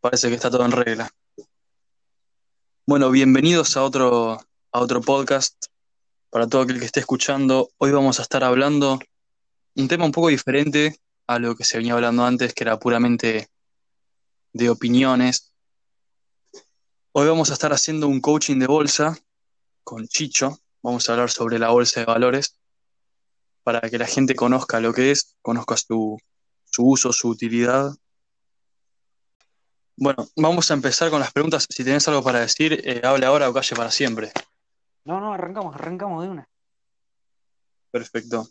Parece que está todo en regla. Bueno, bienvenidos a otro, a otro podcast. Para todo aquel que esté escuchando, hoy vamos a estar hablando un tema un poco diferente a lo que se venía hablando antes, que era puramente de opiniones. Hoy vamos a estar haciendo un coaching de bolsa con Chicho. Vamos a hablar sobre la bolsa de valores para que la gente conozca lo que es, conozca su, su uso, su utilidad bueno, vamos a empezar con las preguntas. Si tenés algo para decir, eh, hable ahora o calle para siempre. No, no, arrancamos, arrancamos de una. Perfecto.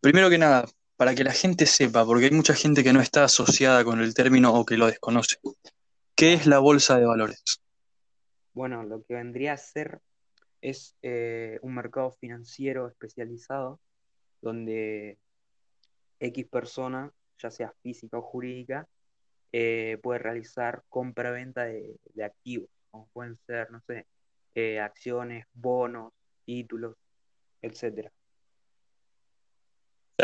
Primero que nada, para que la gente sepa, porque hay mucha gente que no está asociada con el término o que lo desconoce. ¿Qué es la bolsa de valores? Bueno, lo que vendría a ser es eh, un mercado financiero especializado donde X persona, ya sea física o jurídica, eh, puede realizar compra-venta de, activos, como pueden ser, no sé, eh, acciones, bonos, títulos, etcétera.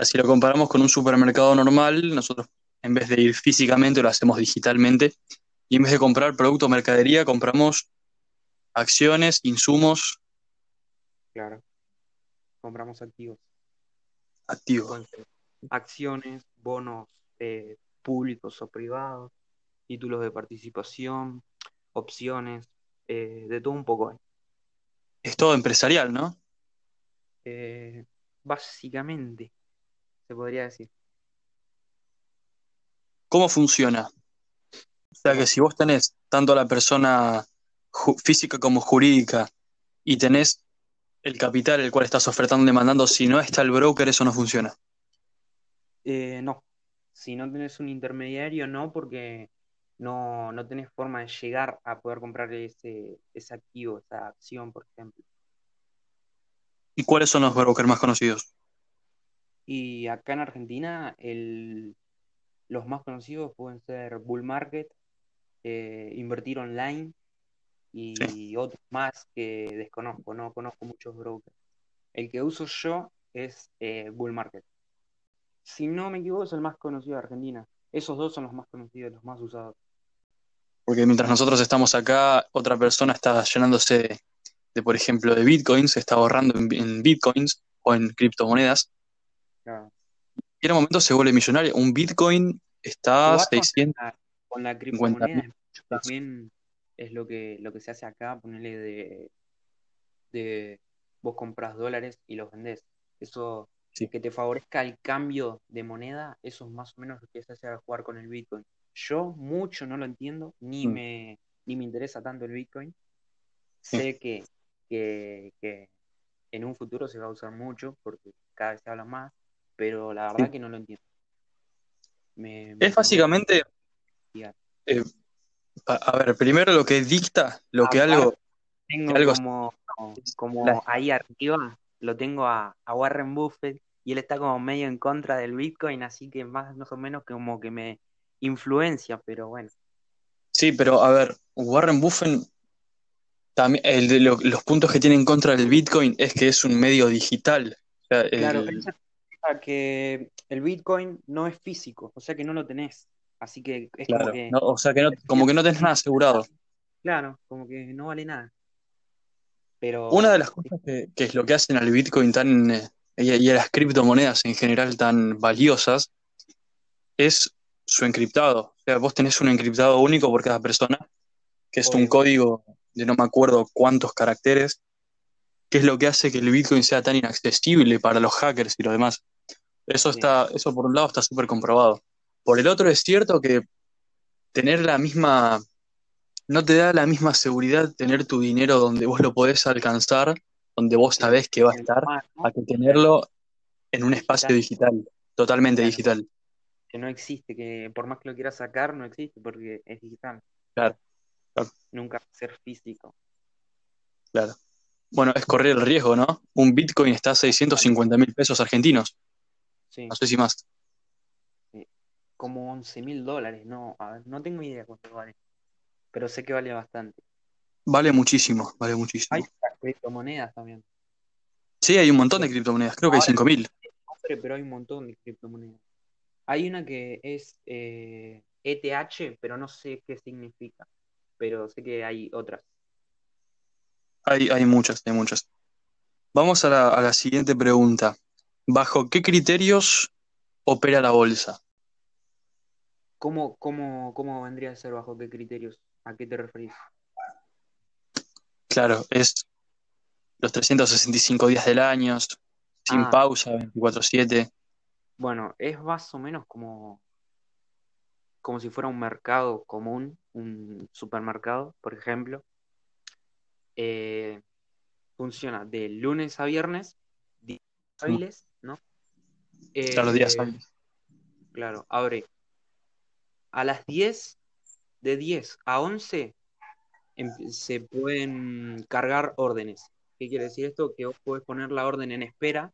Si lo comparamos con un supermercado normal, nosotros en vez de ir físicamente lo hacemos digitalmente y en vez de comprar producto o mercadería compramos acciones, insumos. Claro. Compramos activos. Activos. Acciones, bonos, eh, públicos o privados, títulos de participación, opciones, eh, de todo un poco. Es todo empresarial, ¿no? Eh, básicamente, se podría decir. ¿Cómo funciona? O sea que si vos tenés tanto a la persona física como jurídica y tenés el capital el cual estás ofertando y demandando, si no está el broker, eso no funciona. Eh, no, si no tenés un intermediario, no, porque no, no tenés forma de llegar a poder comprar ese, ese activo, esa acción, por ejemplo. ¿Y cuáles son los brokers más conocidos? Y acá en Argentina, el, los más conocidos pueden ser Bull Market, eh, Invertir Online y otros más que desconozco, no conozco muchos brokers. El que uso yo es eh, Bull Market si no me equivoco, es el más conocido de Argentina. Esos dos son los más conocidos, los más usados. Porque mientras nosotros estamos acá, otra persona está llenándose de, por ejemplo, de bitcoins, está ahorrando en, bitcoins o en criptomonedas. Y en un momento se vuelve millonario. Un bitcoin está a 600. Con la, criptomoneda también es lo que, lo que se hace acá, ponerle de, de vos compras dólares y los vendés. Eso que te favorezca el cambio de moneda, eso es más o menos lo que se hace a jugar con el Bitcoin. Yo mucho no lo entiendo, ni, mm. me, ni me interesa tanto el Bitcoin. Sé que, que, en un futuro se va a usar mucho porque cada vez se habla más, pero la verdad que no lo entiendo. es básicamente... Eh, a, ver, primero lo que dicta, lo que algo... Tengo algo como, como ahí arriba, lo tengo a, a Warren Buffett y él está como medio en contra del Bitcoin, así que más, o menos como que me influencia, pero bueno. Sí, pero a ver, Warren Buffett, también, el de los puntos que tiene en contra del Bitcoin es que es un medio digital. claro, que el Bitcoin no es físico, o sea que no lo tenés. Así que es como que. o sea que no, como que no tenés nada asegurado. Claro, como que no vale nada. Pero. Una de las cosas que, que es lo que hacen al Bitcoin tan, y a las criptomonedas en general tan valiosas es su encriptado. O sea, vos tenés un encriptado único por cada persona, que es un código de no me acuerdo cuántos caracteres, que es lo que hace que el Bitcoin sea tan inaccesible para los hackers y lo demás. Eso está, eso por un lado está súper comprobado. Por el otro es cierto que tener la misma, no te da la misma seguridad tener tu dinero donde vos lo podés alcanzar donde vos sabés que va a estar, a que tenerlo en un espacio digital, totalmente digital. Que no existe, que por más que lo quieras sacar, no existe porque es digital. Claro. Nunca va a ser físico. Claro. Bueno, es correr el riesgo, ¿no? Un Bitcoin está a 650 mil pesos argentinos. Sí. No sé si más. Como 11 mil dólares, no, no tengo idea cuánto vale. Pero sé que vale bastante. Vale muchísimo, vale muchísimo criptomonedas también. Sí, hay un montón de criptomonedas, creo que hay 5.000. Pero hay un montón de criptomonedas. Hay una que es eh, ETH, pero no sé qué significa. Pero sé que hay otras. Hay, hay muchas, hay muchas. Vamos a la, a la siguiente pregunta. ¿Bajo qué criterios opera la bolsa? ¿Cómo, cómo, cómo vendría a ser bajo qué criterios? ¿A qué te referís? Claro, es los 365 días del año, sin Ah, pausa, 24/7. bueno, es más o menos como, como si fuera un mercado común, un supermercado, por ejemplo. Eh, funciona de lunes a viernes, días hábiles, ¿no? Claro, los días Eh, hábiles. claro, abre a las 10, de 10 a 11 em- se pueden cargar órdenes. ¿Qué quiere decir esto? Que vos podés poner la orden en espera,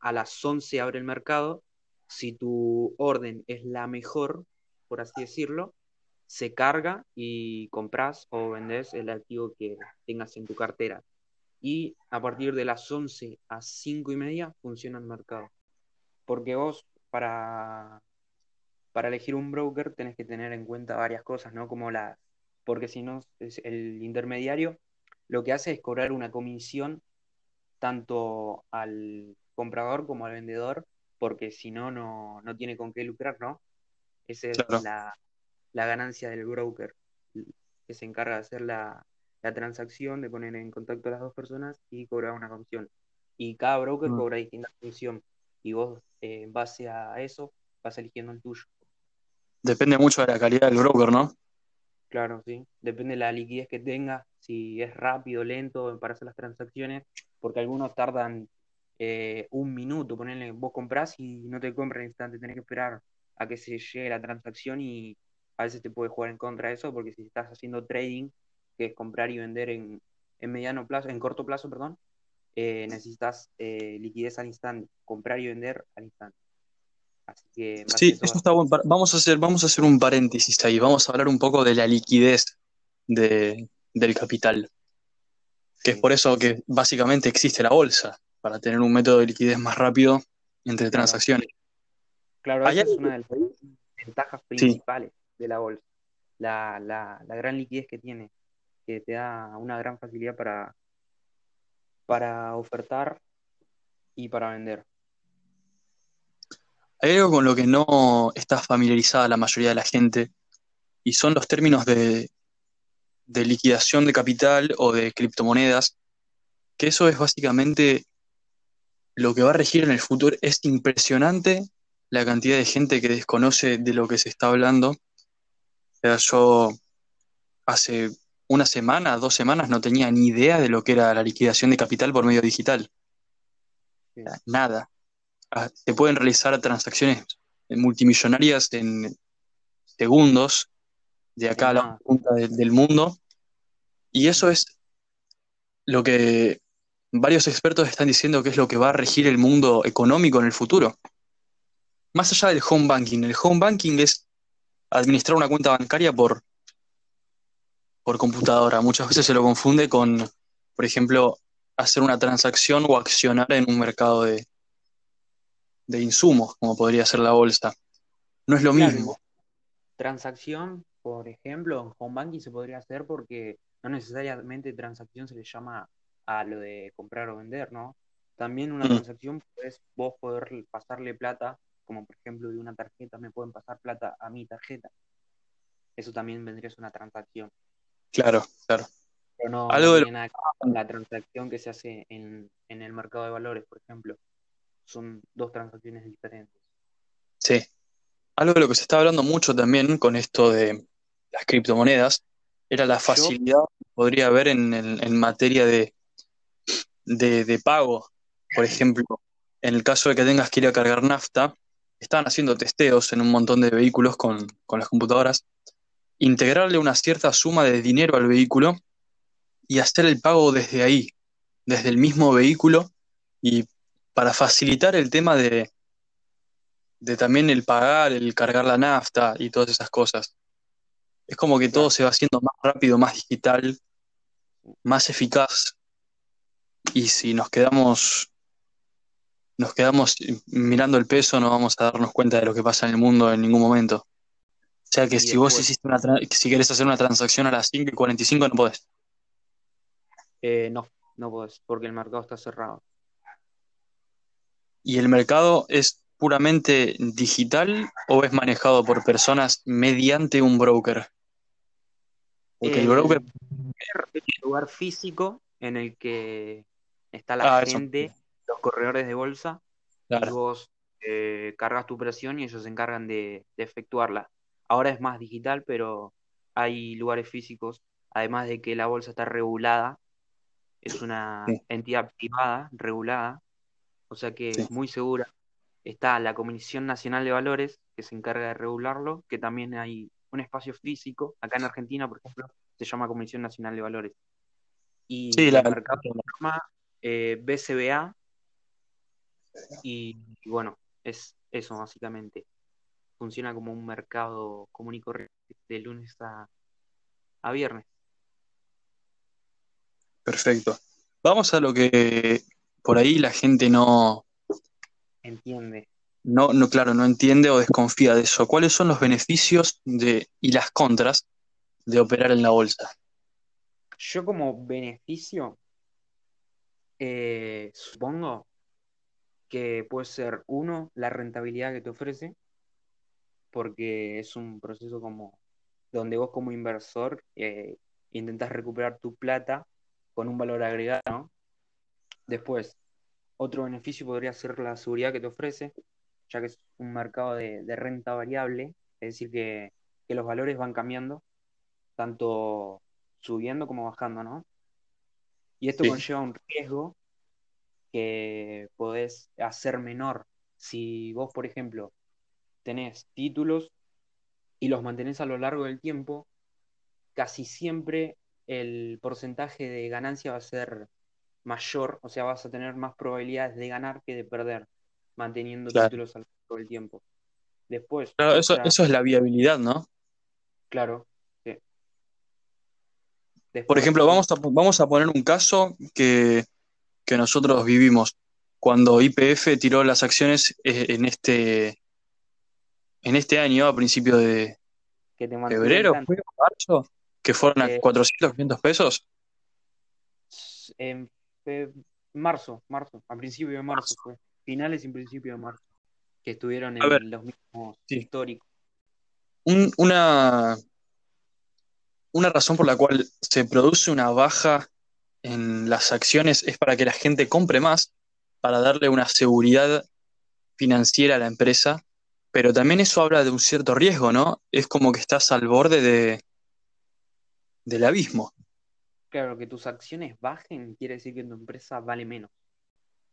a las 11 abre el mercado, si tu orden es la mejor, por así decirlo, se carga y compras o vendés el activo que tengas en tu cartera. Y a partir de las 11 a 5 y media funciona el mercado. Porque vos, para, para elegir un broker, tenés que tener en cuenta varias cosas, ¿no? Como la, porque si no, es el intermediario lo que hace es cobrar una comisión tanto al comprador como al vendedor, porque si no, no, tiene con qué lucrar, ¿no? Esa es Claro. la, la ganancia del broker, que se encarga de hacer la, la transacción, de poner en contacto a las dos personas y cobrar una comisión. Y cada broker Mm. cobra distinta comisión, y vos, eh, en base a eso, vas eligiendo el tuyo. Depende mucho de la calidad del broker, ¿no? Claro, sí. Depende de la liquidez que tenga, si es rápido, lento para hacer las transacciones, porque algunos tardan eh, un minuto, ponele, vos comprás y no te compran al instante, tenés que esperar a que se llegue la transacción y a veces te puede jugar en contra de eso, porque si estás haciendo trading, que es comprar y vender en, en mediano plazo, en corto plazo, perdón, eh, necesitas eh, liquidez al instante, comprar y vender al instante. Así que Sí, eso vas- está bueno. Vamos a hacer, vamos a hacer un paréntesis ahí. Vamos a hablar un poco de la liquidez de- del capital, que es por eso que básicamente existe la bolsa, para tener un método de liquidez más rápido entre Claro. transacciones. Claro, esa es una de las ventajas Sí, principales de la bolsa, la, la, la gran liquidez que tiene, que te da una gran facilidad para, para ofertar y para vender. hay algo con lo que no está familiarizada la mayoría de la gente, y son los términos de, de liquidación de capital o de criptomonedas, que eso es básicamente lo que va a regir en el futuro. Es impresionante la cantidad de gente que desconoce de lo que se está hablando. Yo hace una semana, dos semanas, no tenía ni idea de lo que era la liquidación de capital por medio digital. Nada. Ah, Se pueden realizar transacciones multimillonarias en segundos, de acá a la punta de- del mundo, y eso es lo que varios expertos están diciendo que es lo que va a regir el mundo económico en el futuro. Más allá del home banking, el home banking es administrar una cuenta bancaria por, por computadora. Muchas veces se lo confunde con, por ejemplo, hacer una transacción o accionar en un mercado de, de insumos, como podría ser la bolsa. No es lo Claro, mismo. transacción, por ejemplo, en home banking se podría hacer porque no necesariamente transacción se le llama a lo de comprar o vender, ¿no? También una Mm, transacción es vos poder pasarle plata, como por ejemplo de una tarjeta me pueden pasar plata a mi tarjeta. Eso también vendría a ser una transacción. claro, claro. Pero no, Algo tiene nada que ver con la transacción que se hace en, en el mercado de valores, por ejemplo. Son dos transacciones diferentes. sí. Algo de lo que se está hablando mucho también con esto de las criptomonedas era la Yo, facilidad que podría haber en, en- en materia de, de- de pago. Por ejemplo, en el caso de que tengas que ir a cargar nafta, están haciendo testeos en un montón de vehículos con, con las computadoras, integrarle una cierta suma de dinero al vehículo y hacer el pago desde ahí, desde el mismo vehículo, y para facilitar el tema de, de también el pagar, el cargar la nafta y todas esas cosas. Es como que todo se va haciendo más rápido, más digital, más eficaz. Y si nos quedamos, nos quedamos mirando el peso, no vamos a darnos cuenta de lo que pasa en el mundo en ningún momento. sea que si vos hiciste una si querés hacer una transacción a las 5 y 45 no podés. Eh, no, no podés, porque el mercado está cerrado. ¿Y el mercado es puramente digital o es manejado por personas mediante un broker? Porque es un lugar físico en el que está la ah, gente, los corredores de bolsa, y vos eh, cargas tu operación y ellos se encargan de, efectuarla. Ahora es más digital, pero hay lugares físicos, además de que la bolsa está regulada, es una entidad privada regulada, o sea que es muy segura. Está la Comisión Nacional de Valores, que se encarga de regularlo, que también hay un espacio físico, acá en Argentina, por ejemplo, se llama Comisión Nacional de Valores. Y el mercado se llama eh, BCBA, y bueno, es eso, básicamente. Funciona como un mercado común y corriente de lunes a, viernes. Perfecto. Vamos a lo que por ahí la gente no entiende. No, no, claro, no entiende o desconfía de eso. ¿Cuáles son los beneficios de, y las contras de operar en la bolsa? Yo como beneficio, eh, supongo que puede ser, uno, la rentabilidad que te ofrece, porque es un proceso como donde vos como inversor eh, intentas recuperar tu plata con un valor agregado. Después, otro beneficio podría ser la seguridad que te ofrece, ya que es un mercado de, renta variable, es decir, que, los valores van cambiando, tanto subiendo como bajando, ¿no? Y esto conlleva un riesgo que podés hacer menor. Si vos, por ejemplo, tenés títulos y los mantenés a lo largo del tiempo, casi siempre el porcentaje de ganancia va a ser mayor, o sea, vas a tener más probabilidades de ganar que de perder, manteniendo títulos a lo largo del tiempo. Después. Claro, eso, eso es la viabilidad, ¿no? Claro. por ejemplo, vamos a, vamos a poner un caso que que nosotros vivimos cuando IPF tiró las acciones eh, en este en este año, a principio de febrero, marzo, que fueron a 400, eh, 500 pesos. En marzo, marzo, a principio de marzo, fue. Finales y principio de marzo, que estuvieron en los mismos históricos. una, una razón por la cual se produce una baja en las acciones es para que la gente compre más, para darle una seguridad financiera a la empresa, pero también eso habla de un cierto riesgo, ¿no? Es como que estás al borde de, del abismo. Claro, que tus acciones bajen quiere decir que tu empresa vale menos.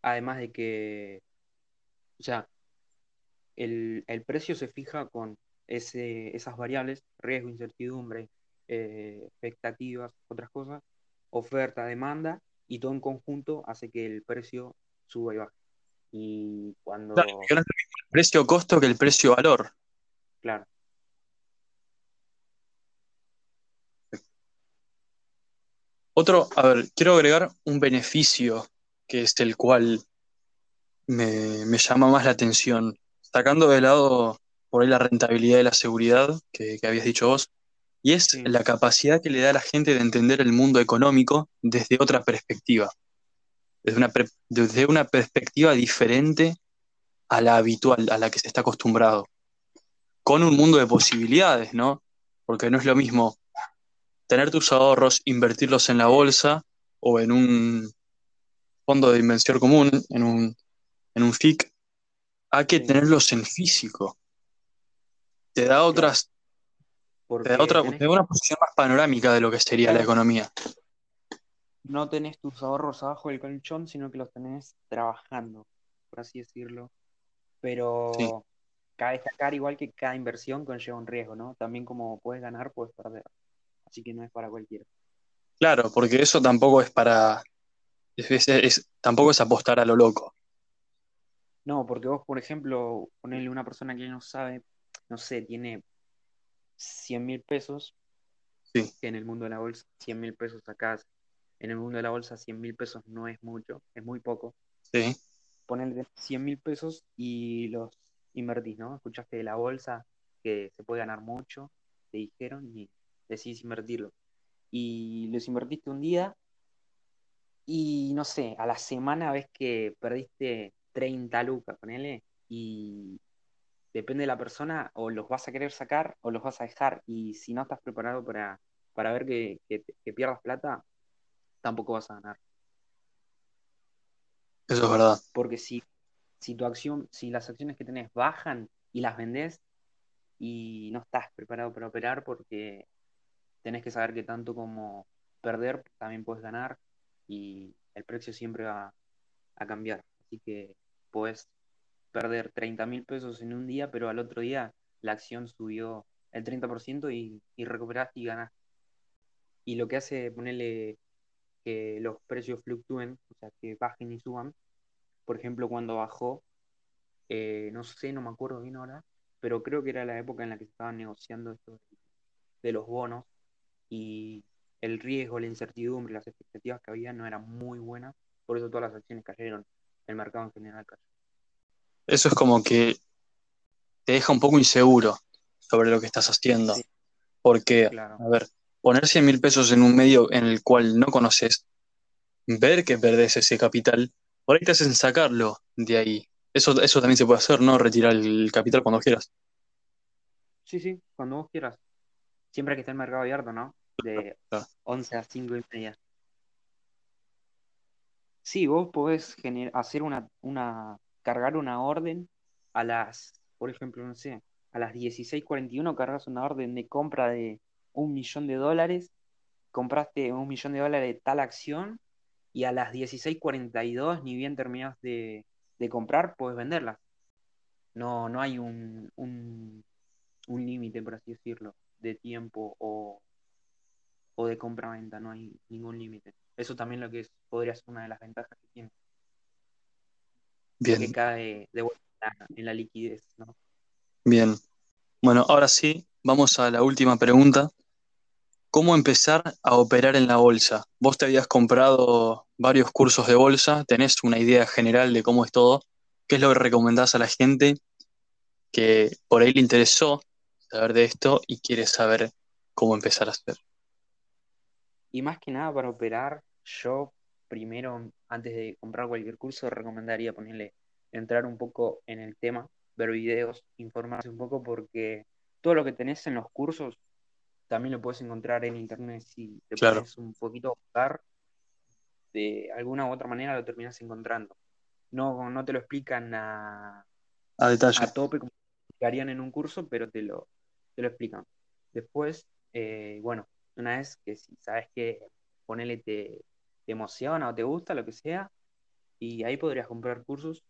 Además de que, o sea, el, precio se fija con ese, esas variables, riesgo, incertidumbre, eh, expectativas, otras cosas, oferta, demanda, y todo en conjunto hace que el precio suba y baje. Y cuando... Claro, el precio-costo que el precio-valor. Claro. Otro, a ver, quiero agregar un beneficio que es el cual me, llama más la atención. Sacando de lado por ahí la rentabilidad y la seguridad que, que habías dicho vos, y es la capacidad que le da a la gente de entender el mundo económico desde otra perspectiva, desde una, desde una perspectiva diferente a la habitual, a la que se está acostumbrado, con un mundo de posibilidades, ¿no? Porque no es lo mismo tener tus ahorros, invertirlos en la bolsa o en un fondo de inversión común, en un, en un FIC, a que tenerlos en físico. Te da otras, te da, otra, una posición más panorámica de lo que sería la economía. No tenés tus ahorros abajo del colchón, sino que los tenés trabajando, por así decirlo. Pero cada destacar, igual que cada inversión, conlleva un riesgo, ¿no? También como puedes ganar, puedes perder. Así que no es para cualquiera. Claro, porque eso tampoco es para. Tampoco es apostar a lo loco. No, porque vos, por ejemplo, ponerle una persona que no sabe, no sé, tiene 100 mil pesos, sí. que en el mundo de la bolsa 100 mil pesos acá, en el mundo de la bolsa 100 mil pesos no es mucho, es muy poco. Sí. Ponerle 100 mil pesos y los invertís, ¿no? Escuchaste de la bolsa, que se puede ganar mucho, te dijeron, y decidís invertirlo. Y los invertiste un día y no sé, a la semana ves que perdiste 30 lucas, ponele, y depende de la persona, o los vas a querer sacar o los vas a dejar. Y si no estás preparado para, para ver que, que pierdas plata, tampoco vas a ganar. Eso es verdad. Porque si, si tu acción, si las acciones que tenés bajan y las vendés y no estás preparado para operar porque tenés que saber que tanto como perder también puedes ganar y el precio siempre va a cambiar. Así que puedes perder 30 mil pesos en un día, pero al otro día la acción subió el 30% y, y recuperaste y ganaste. Y lo que hace ponerle que los precios fluctúen, o sea, que bajen y suban. Por ejemplo, cuando bajó, eh, no sé, no me acuerdo bien ahora, pero creo que era la época en la que se estaban negociando esto de los bonos y el riesgo, la incertidumbre, las expectativas que había no eran muy buenas, por eso todas las acciones cayeron, el mercado en general cayó. Eso es como que te deja un poco inseguro sobre lo que estás haciendo, porque, a ver, poner 100 mil pesos en un medio en el cual no conoces, ver que perdés ese capital, por ahí te hacen sacarlo de ahí. Eso, eso también se puede hacer, ¿no? Retirar el capital cuando quieras. Sí, sí, cuando vos quieras. Siempre que esté el mercado abierto, ¿no? De 11 a 5 y media. Sí, vos podés hacer una, una, cargar una orden a las, por ejemplo, no sé, a las 16.41 cargas una orden de compra de un millón de dólares, compraste un millón de dólares de tal acción y a las 16.42, ni bien terminas de, comprar, puedes venderla. No, no hay un, un, límite, por así decirlo, de tiempo o, o de compra-venta, no hay ningún límite. Eso también lo que es, podría ser una de las ventajas que tiene. Bien. Que cae de vuelta en la liquidez, ¿no? Bien. Bueno, ahora sí, vamos a la última pregunta, ¿Cómo empezar a operar en la bolsa? Vos te habías comprado varios cursos de bolsa, tenés una idea general de cómo es todo. ¿Qué es lo que recomendás a la gente que por ahí le interesó saber de esto y quiere saber cómo empezar a hacer? Y más que nada para operar, yo primero, antes de comprar cualquier curso, recomendaría ponerle, entrar un poco en el tema, ver videos, informarse un poco, porque todo lo que tenés en los cursos también lo puedes encontrar en internet si te pones un poquito a buscar, de alguna u otra manera lo terminas encontrando. No, no te lo explican a, a, detalle. a tope como harían en un curso, pero te lo, te lo explican. Después, eh, bueno, una vez que si sabes que ponele te, emociona o te gusta, lo que sea, y ahí podrías comprar cursos.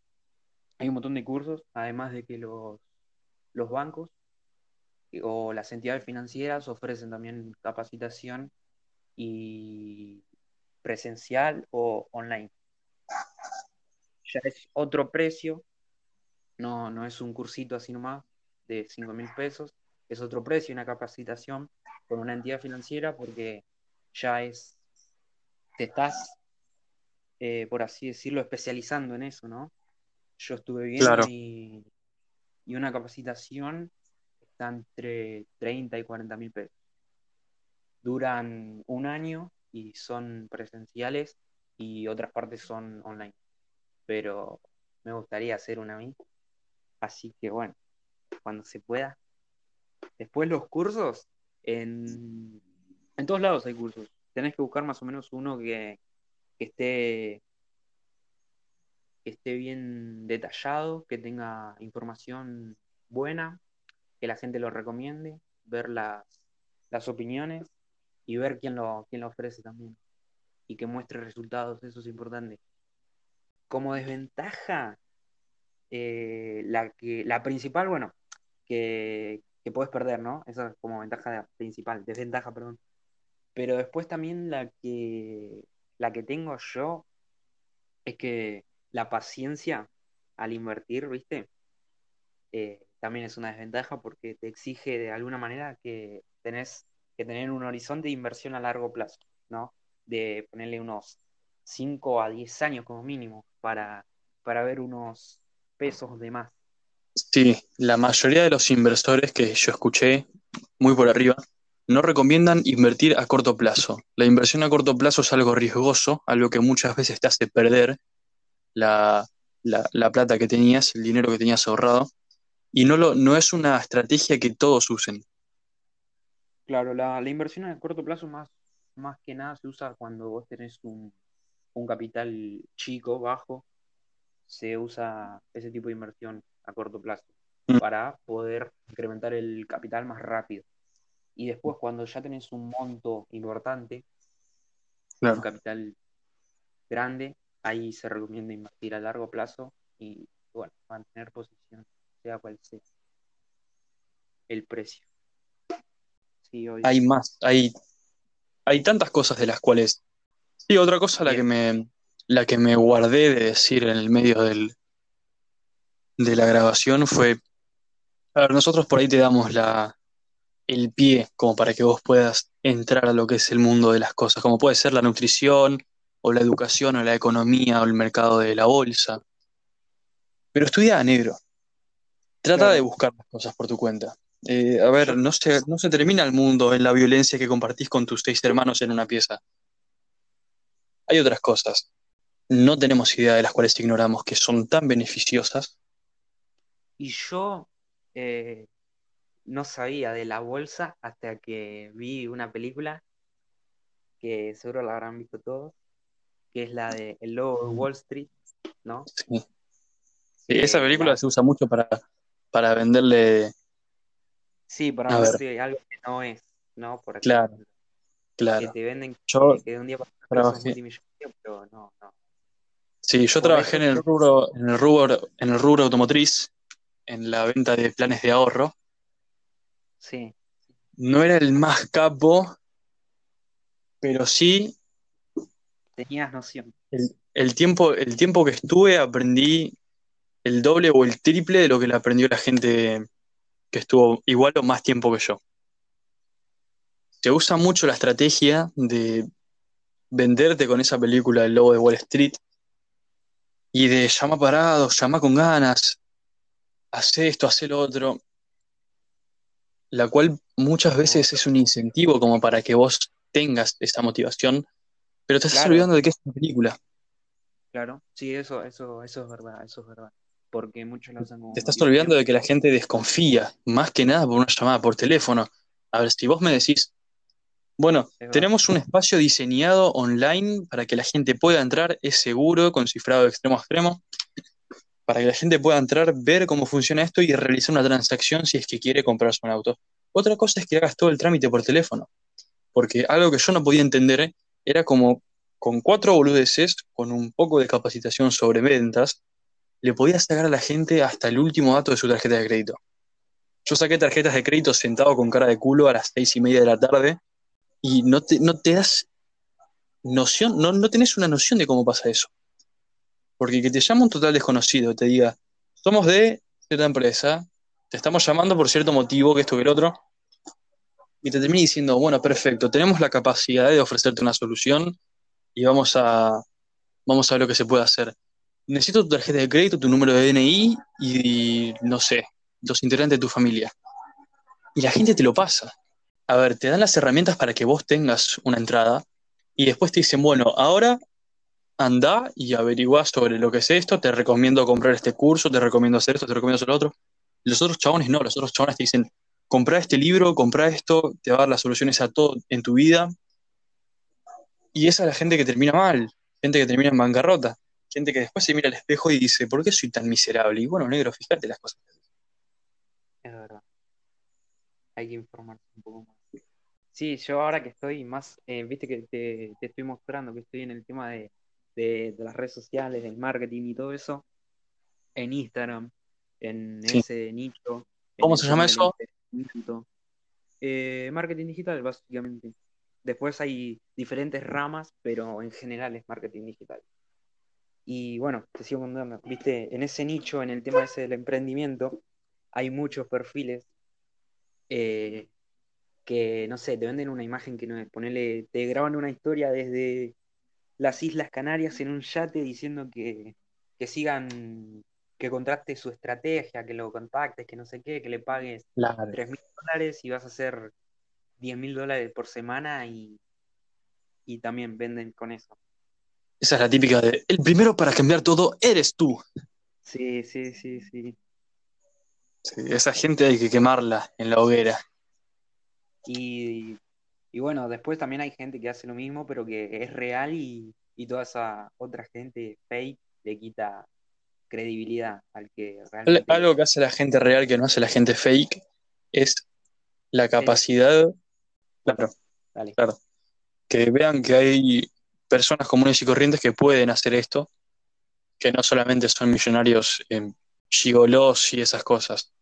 Hay un montón de cursos, además de que los, los bancos o las entidades financieras ofrecen también capacitación y presencial o online. Ya es otro precio, no, no es un cursito así nomás de 5 mil pesos, es otro precio, una capacitación con una entidad financiera porque ya es, te estás, eh, por así decirlo, especializando en eso, ¿no? Yo estuve viendo y, y una capacitación entre 30 y 40 mil pesos. Duran un año y son presenciales y otras partes son online. Pero me gustaría hacer una a mí. Así que bueno, cuando se pueda. Después los cursos, en, en todos lados hay cursos. Tenés que buscar más o menos uno que, esté que esté bien detallado, que tenga información buena, que la gente lo recomiende, ver las, las opiniones y ver quién lo, quién lo ofrece también. Y que muestre resultados, eso es importante. Como desventaja, eh, la, la principal, bueno, que, que puedes perder, ¿no? Esa es como ventaja principal, desventaja, perdón. Pero después también la que, la que tengo yo es que la paciencia al invertir, ¿viste? Eh, también es una desventaja porque te exige de alguna manera que tenés que tener un horizonte de inversión a largo plazo, ¿no? De ponerle unos 5 a 10 años como mínimo para, para ver unos pesos de más. Sí, la mayoría de los inversores que yo escuché, muy por arriba, no recomiendan invertir a corto plazo. La inversión a corto plazo es algo riesgoso, algo que muchas veces te hace perder la, plata que tenías, el dinero que tenías ahorrado, y no, lo, no es una estrategia que todos usen. Claro, la, inversión a corto plazo más, más que nada se usa cuando vos tenés un, un capital chico, bajo, se usa ese tipo de inversión a corto plazo mm. para poder incrementar el capital más rápido. Y después, cuando ya tenés un monto importante, un capital grande, ahí se recomienda invertir a largo plazo y bueno, mantener posición, sea cual sea el precio. Hay más, hay, hay tantas cosas de las cuales. Sí, otra cosa la que me la que me guardé de decir en el medio del, de la grabación fue. A ver, nosotros por ahí te damos la, el pie como para que vos puedas entrar a lo que es el mundo de las cosas, como puede ser la nutrición, o la educación, o la economía, o el mercado de la bolsa. Pero estudia a negro. Trata de buscar las cosas por tu cuenta. Eh, a ver, no se, no se termina el mundo en la violencia que compartís con tus seis hermanos en una pieza. Hay otras cosas. No tenemos idea de las cuales ignoramos que son tan beneficiosas. Y yo eh, no sabía de la bolsa hasta que vi una película que seguro la habrán visto todos, que es la de El Lobo de Wall Street, ¿no? Sí. esa película se usa mucho para, para venderle. Sí, para venderle algo que no es, ¿no? Por claro, claro. Que te venden yo que de un día para otro pero no, no. Sí, yo trabajé en el rubro, en el rubro, en el rubro automotriz, en la venta de planes de ahorro, Sí. No era el más capo, pero sí. Tenías noción. El, tiempo, el tiempo que estuve aprendí el doble o el triple de lo que le aprendió la gente que estuvo igual o más tiempo que yo. Se usa mucho la estrategia de venderte con esa película El Lobo de Wall Street y de llama parado, llama con ganas, hace esto, hace lo otro la cual muchas veces es un incentivo como para que vos tengas esa motivación, pero te estás olvidando de que es una película. Claro, sí, eso, eso, eso es verdad, eso es verdad. Porque muchos lo usan como. Te estás olvidando de que la gente desconfía, más que nada por una llamada por teléfono. A ver, si vos me decís, bueno, tenemos un espacio diseñado online para que la gente pueda entrar, es seguro, con cifrado de extremo a extremo para que la gente pueda entrar, ver cómo funciona esto y realizar una transacción si es que quiere comprarse un auto. Otra cosa es que hagas todo el trámite por teléfono, porque algo que yo no podía entender era como con cuatro boludeces, con un poco de capacitación sobre ventas, le podías sacar a la gente hasta el último dato de su tarjeta de crédito. Yo saqué tarjetas de crédito sentado con cara de culo a las seis y media de la tarde y no te, no te das noción, no, no tenés una noción de cómo pasa eso. Porque que te llama un total desconocido, te diga, somos de cierta empresa, te estamos llamando por cierto motivo, que esto que el otro, y te termine diciendo, bueno, perfecto, tenemos la capacidad de ofrecerte una solución y vamos a, vamos a ver lo que se puede hacer. Necesito tu tarjeta de crédito, tu número de DNI y, no sé, los integrantes de tu familia. Y la gente te lo pasa. A ver, te dan las herramientas para que vos tengas una entrada y después te dicen, bueno, ahora anda y averigua sobre lo que es esto, te recomiendo comprar este curso, te recomiendo hacer esto, te recomiendo hacer lo otro. Los otros chabones no, los otros chabones te dicen, compra este libro, compra esto, te va a dar las soluciones a todo en tu vida. Y esa es la gente que termina mal, gente que termina en bancarrota, gente que después se mira al espejo y dice, ¿por qué soy tan miserable? Y bueno, negro, fíjate las cosas. Es verdad. Hay que informarse un poco más. Sí, yo ahora que estoy más, eh, viste que te estoy mostrando que estoy en el tema de, de, las redes sociales, del marketing y todo eso, en Instagram, en ese nicho. ¿Cómo se llama eso? Eh, marketing digital, básicamente. Después hay diferentes ramas, pero en general es marketing digital. Y bueno, te sigo contando, viste, en ese nicho, en el tema ese del emprendimiento, hay muchos perfiles eh, que, no sé, te venden una imagen que no es, ponele, te graban una historia desde las Islas Canarias en un yate diciendo que, sigan que contraste su estrategia, que lo contactes, que no sé qué, que le pagues Claro. 3 mil dólares y vas a hacer 10 mil dólares por semana y, y también venden con eso. Esa es la típica de, el primero para cambiar todo eres tú. Sí, sí, sí, sí. Sí, esa gente hay que quemarla en la hoguera. Y, y bueno, después también hay gente que hace lo mismo, pero que es real y, y toda esa otra gente fake le quita credibilidad al que Al- realmente... Algo que hace la gente real que no hace la gente fake es la capacidad, claro, Dale. claro, que vean que hay personas comunes y corrientes que pueden hacer esto, que no solamente son millonarios en gigolos y esas cosas.